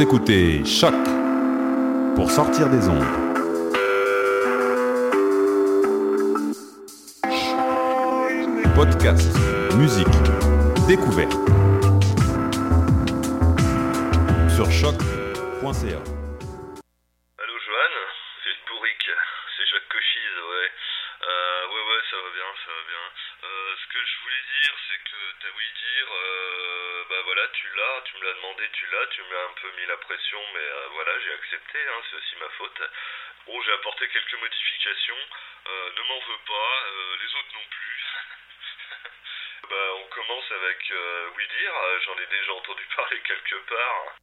Écoutez Choc pour sortir des ondes. Podcast, musique, découverte. Sur choc.ca. Allô Johan C'est Bourric, c'est Jacques Cochise, ouais. Euh, ouais, ouais, ça va bien, ça va bien. Euh, ce que je voulais dire, c'est que t'as voulu dire, euh, voilà, tu l'as, tu me l'as demandé, tu l'as, tu m'as un peu mis la pression, mais euh, voilà, j'ai accepté, hein, c'est aussi ma faute. Bon, j'ai apporté quelques modifications, euh, ne m'en veux pas, euh, les autres non plus. bah, on commence avec euh, euh, j'en ai déjà entendu parler quelque part.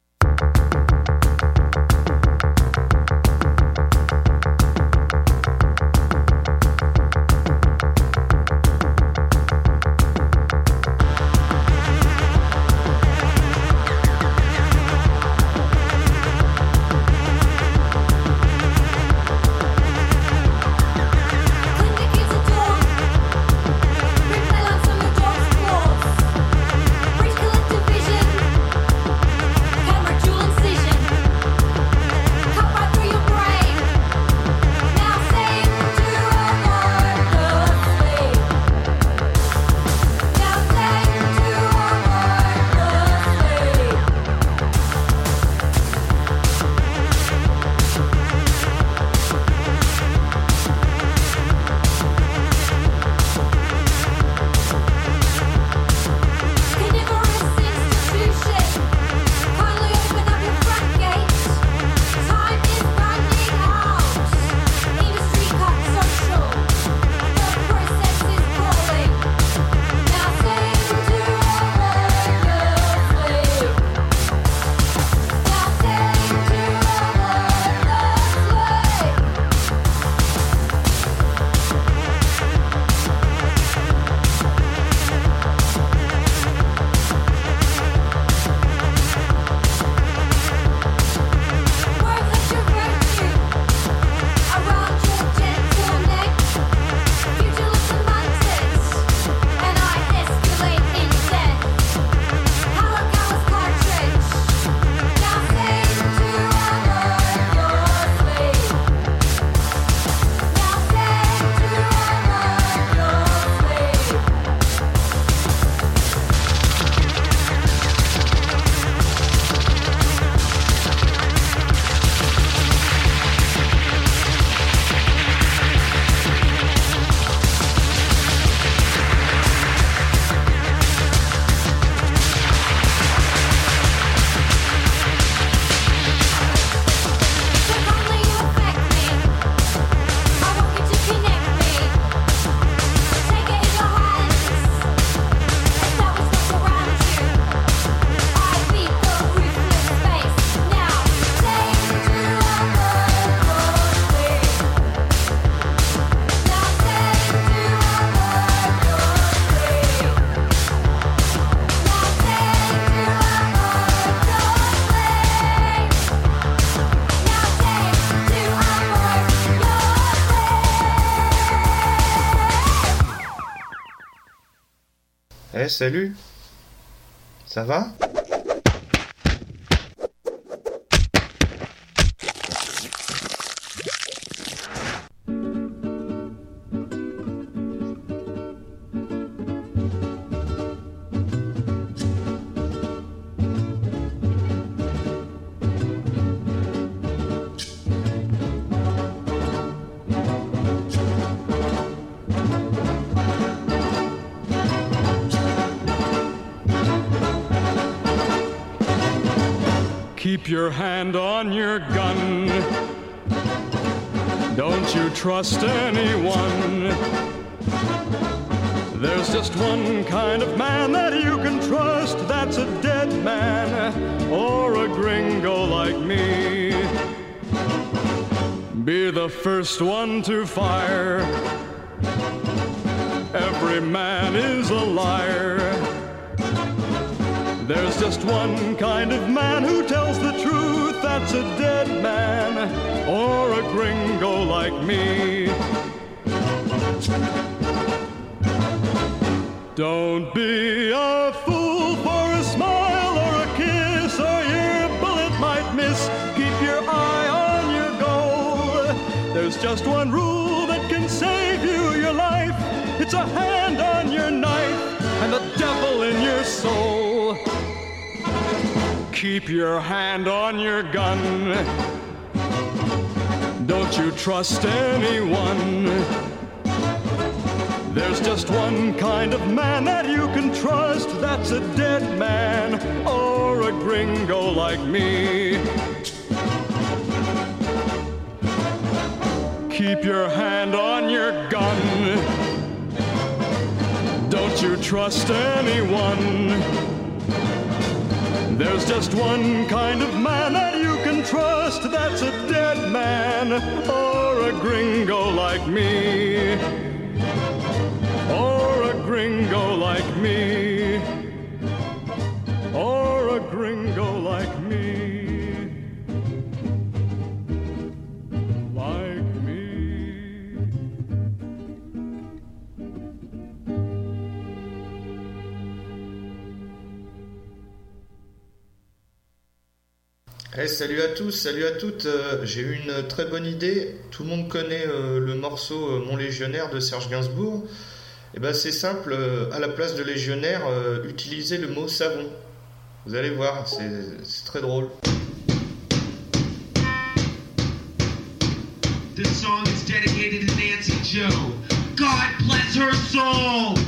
Salut. Ça va? Keep your hand on your gun. Don't you trust anyone. There's just one kind of man that you can trust. That's a dead man or a gringo like me. Be the first one to fire. Every man is a liar. There's just one kind of man who tells the truth. That's a dead man or a gringo like me. Don't be a fool for a smile or a kiss, or your bullet might miss. Keep your eye on your goal. There's just one rule that can save you your life. It's a hand on your knife and the devil in your soul. Keep your hand on your gun. Don't you trust anyone. There's just one kind of man that you can trust. That's a dead man or a gringo like me. Keep your hand on your gun. Don't you trust anyone. There's just one kind of man that you can trust. That's a dead man or a gringo like me. Or a gringo like me. Or a gringo like me. Eh, salut à tous, salut à toutes. Euh, J'ai eu une très bonne idée. Tout le monde connaît euh, le morceau euh, Mon légionnaire de Serge Gainsbourg. Et ben c'est simple, à la place de légionnaire, utilisez le mot savon. Vous allez voir, c'est très drôle. God bless her soul.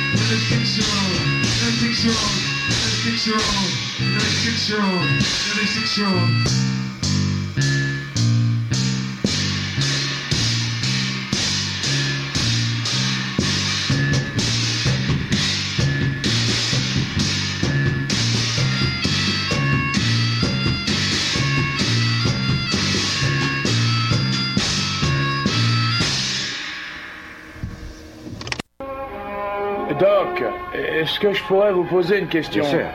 96-year-old, 96-year-old, 96-year-old, 96-year-old, 96-year-old. Que je pourrais vous poser une question Bien sûr.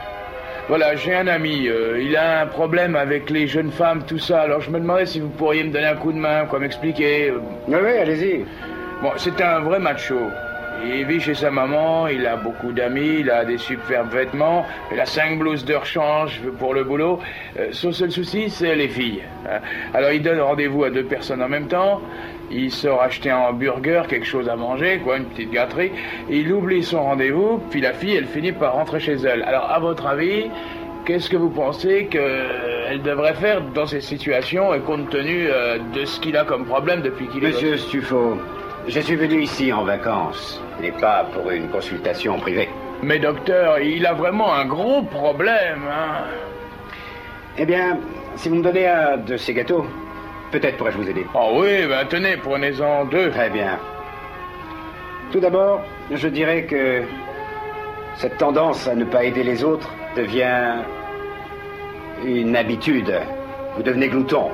Voilà, j'ai un ami, euh, il a un problème avec les jeunes femmes, tout ça, alors je me demandais si vous pourriez me donner un coup de main, quoi m'expliquer. euh. Oui, oui, allez-y. Bon, c'est un vrai macho. Il vit chez sa maman, il a beaucoup d'amis, il a des superbes vêtements, il a cinq blouses de rechange pour le boulot. Euh, son seul souci, c'est les filles. hein. Alors il donne rendez-vous à deux personnes en même temps, il sort acheter un hamburger, quelque chose à manger, quoi, une petite gâterie, il oublie son rendez-vous, puis la fille, elle finit par rentrer chez elle. Alors, à votre avis, qu'est-ce que vous pensez qu'elle devrait faire dans ces situations, et compte tenu euh, de ce qu'il a comme problème depuis qu'il est... Monsieur Stufo, je suis venu ici en vacances, et pas pour une consultation privée. Mais docteur, il a vraiment un gros problème, hein. Eh bien, si vous me donnez un de ces gâteaux, peut-être pourrais-je vous aider. Oh oui, ben tenez, prenez-en deux. Très bien. Tout d'abord, je dirais que cette tendance à ne pas aider les autres devient une habitude. Vous devenez glouton.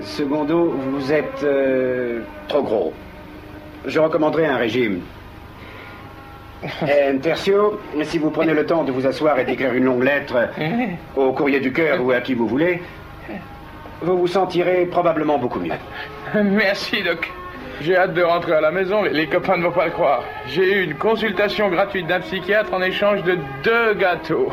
Secondo, vous êtes euh, trop gros. Je recommanderais un régime. Et tertio, si vous prenez le temps de vous asseoir et d'écrire une longue lettre au courrier du cœur ou à qui vous voulez, vous vous sentirez probablement beaucoup mieux. Merci, Doc. J'ai hâte de rentrer à la maison, les- les copains ne vont pas le croire. J'ai eu une consultation gratuite d'un psychiatre en échange de deux gâteaux.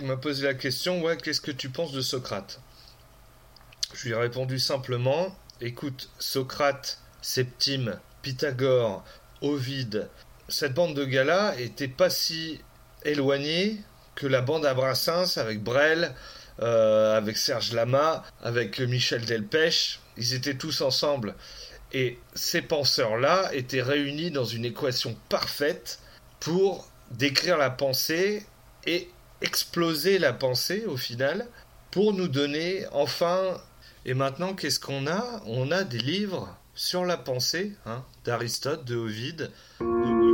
M'a posé la question Ouais, qu'est-ce que tu penses de Socrate? Je lui ai répondu simplement Écoute, Socrate, Septime, Pythagore, Ovide, cette bande de gars-là était pas si éloignée que la bande à Brassens avec Brel, euh, avec Serge Lama, avec Michel Delpech. Ils étaient tous ensemble. Et ces penseurs-là étaient réunis dans une équation parfaite pour décrire la pensée et exploser la pensée au final pour nous donner enfin et maintenant qu'est-ce qu'on a? On a des livres sur la pensée hein, d'Aristote de Ovide de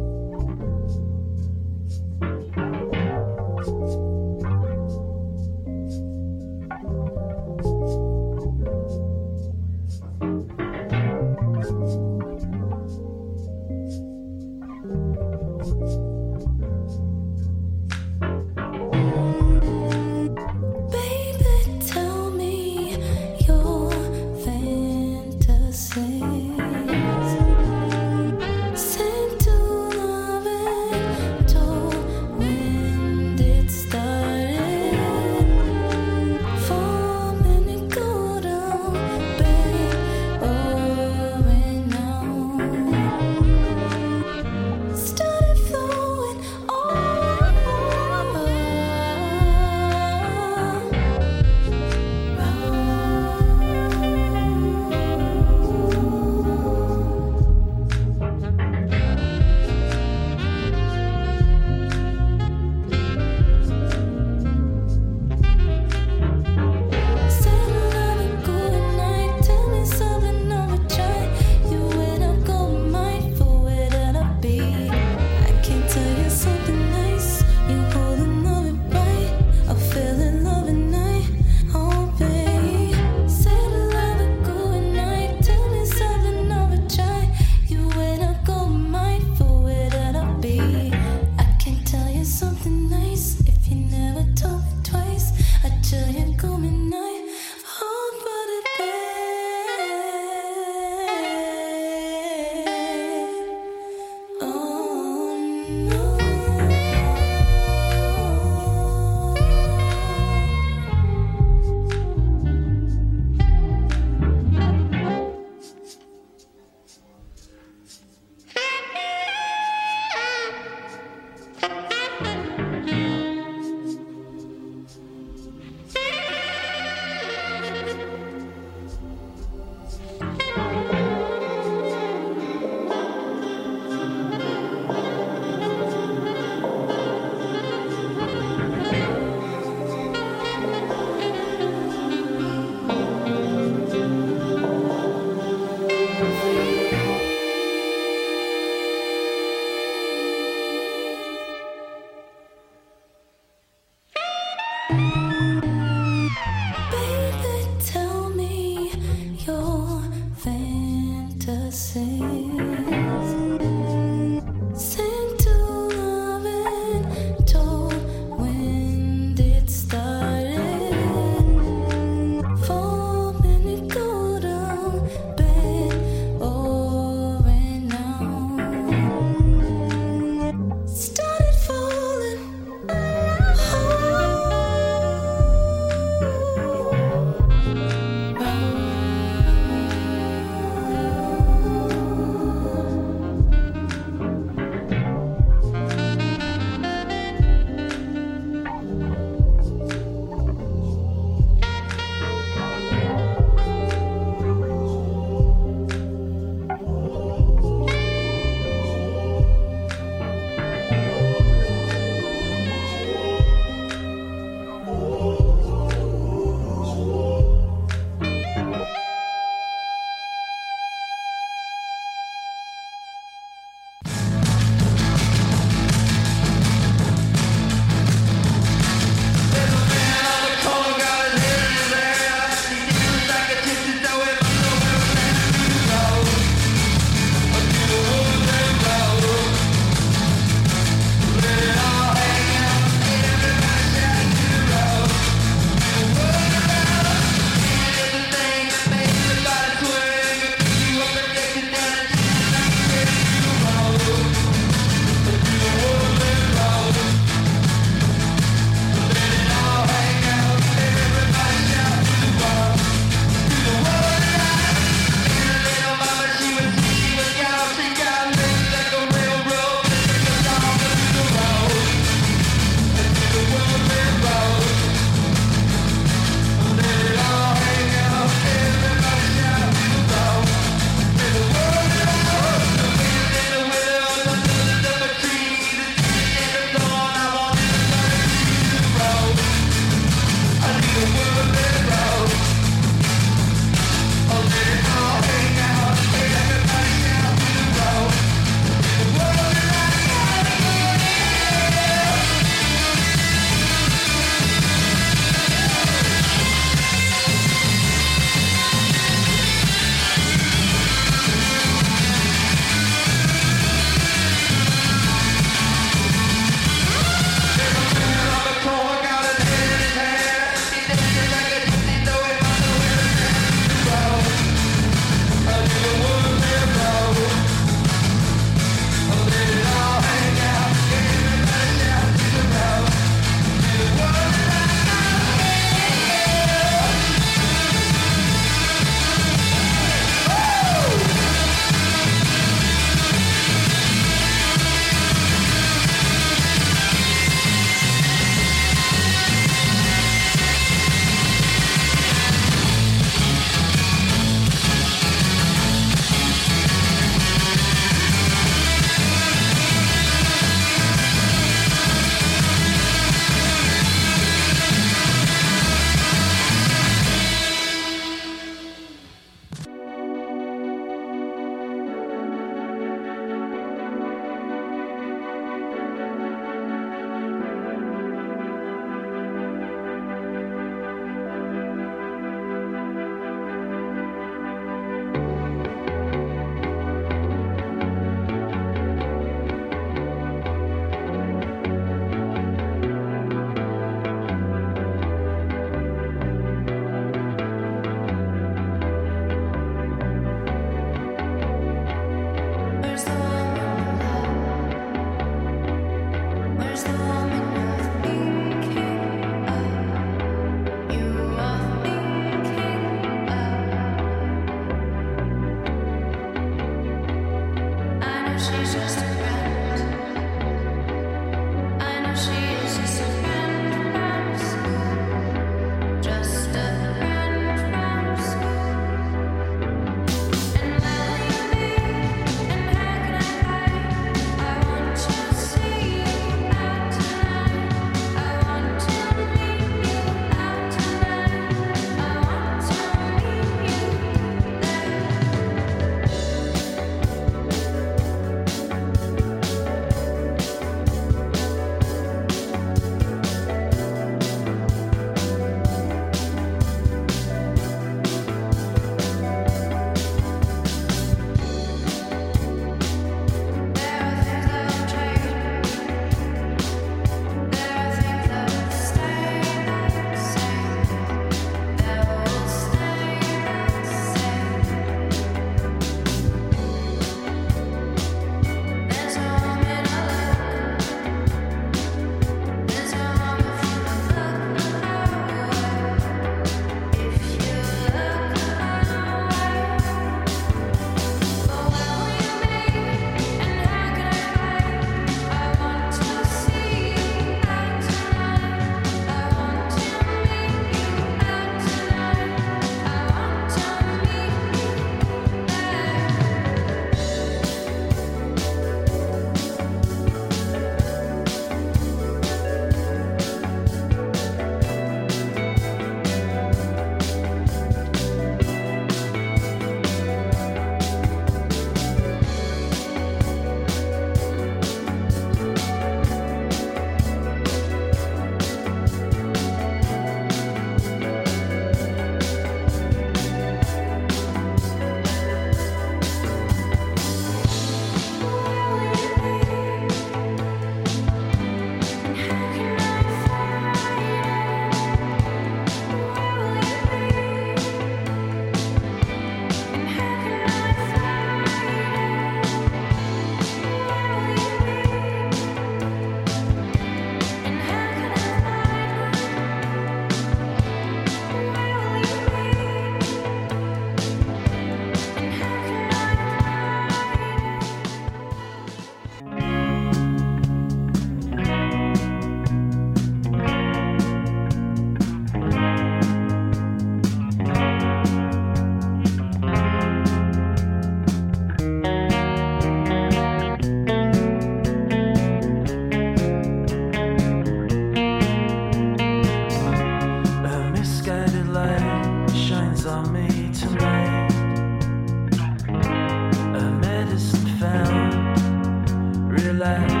time.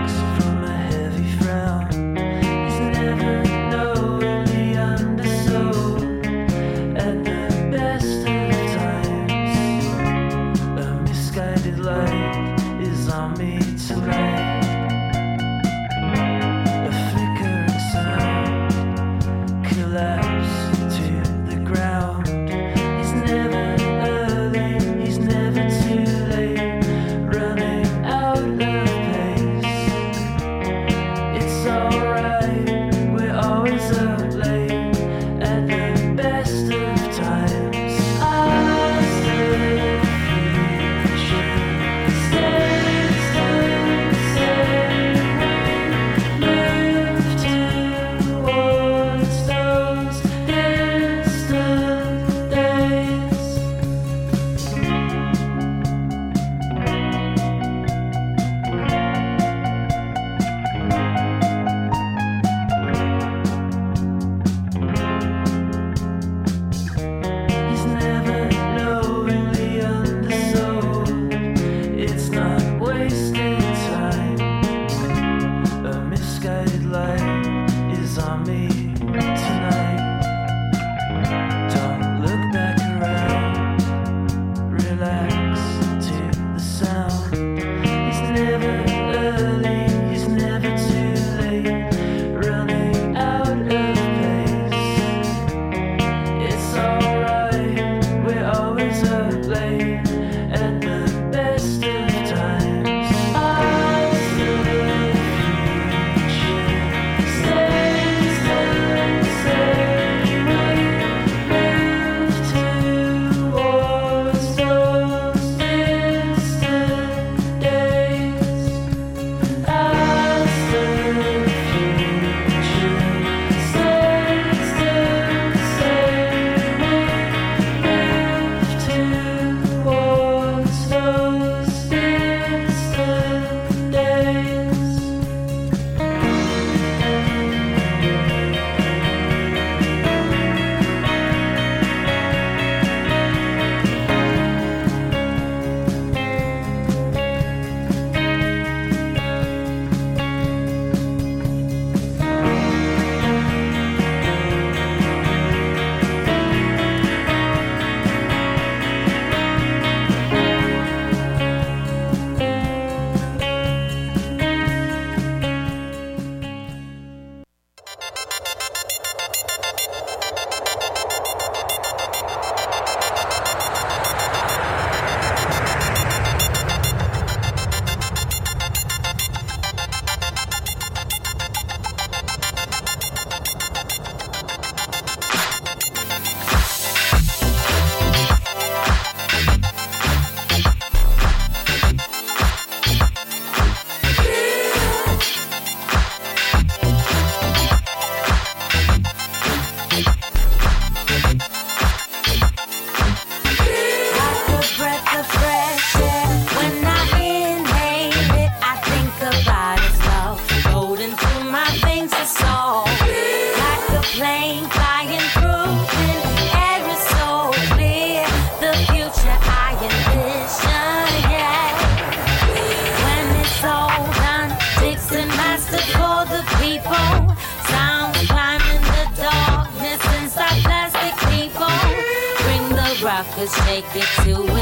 Rockers, shake it to a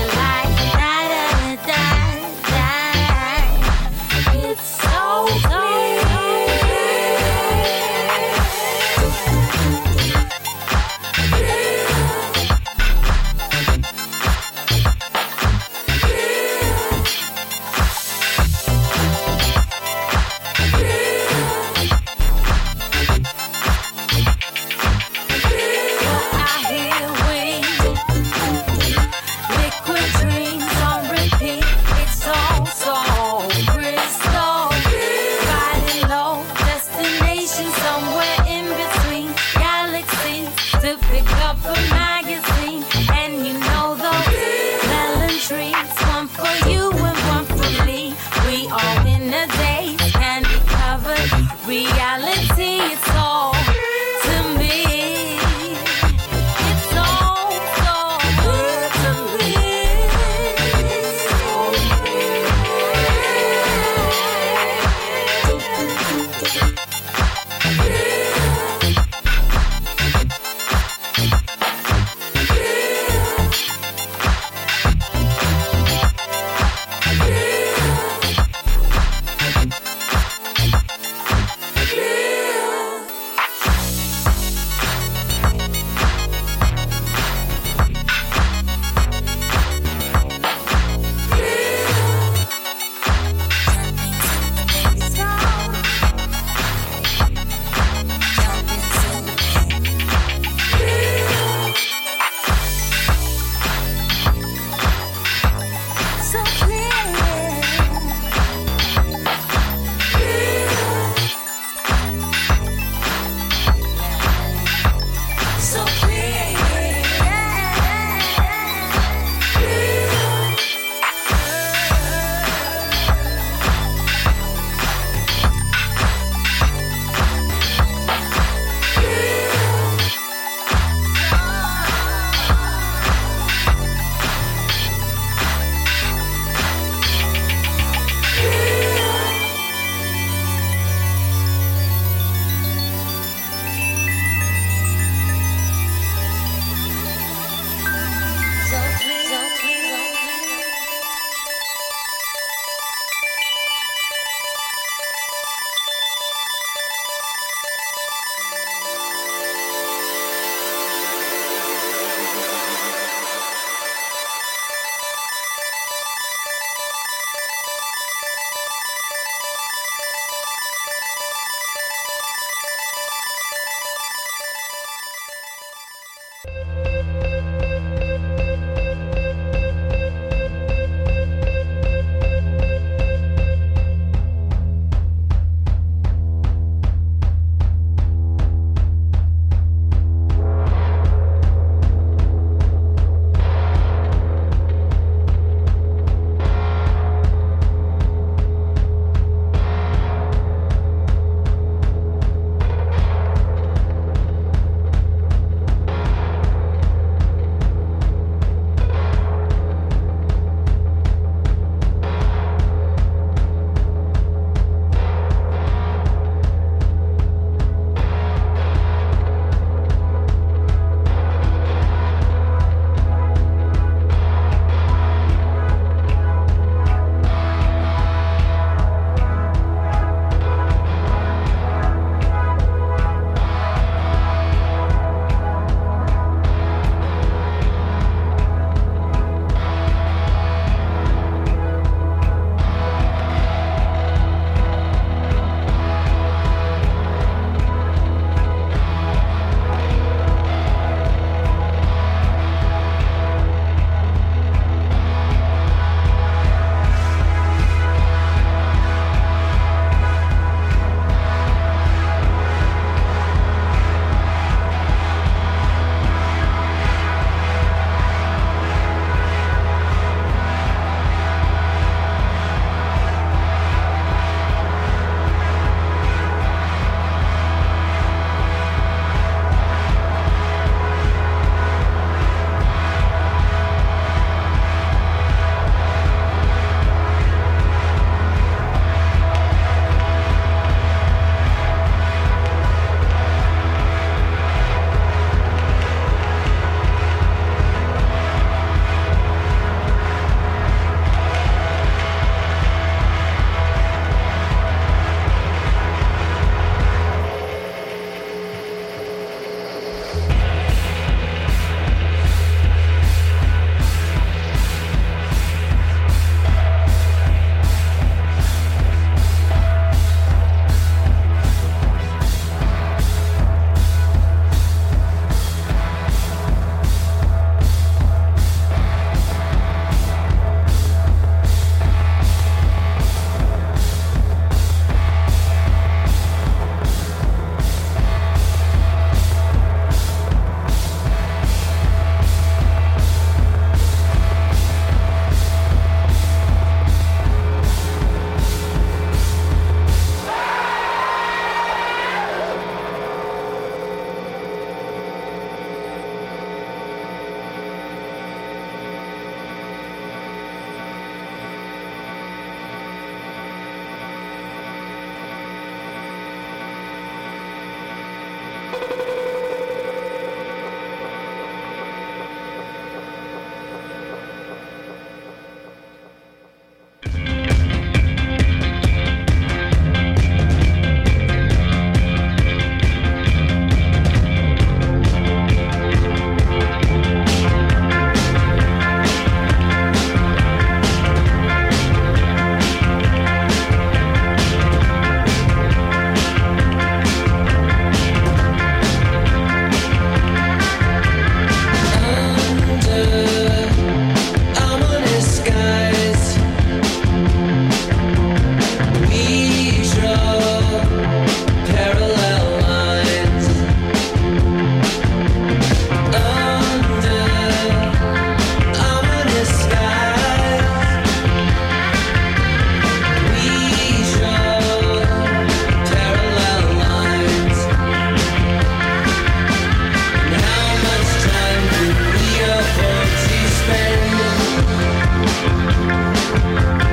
Bye.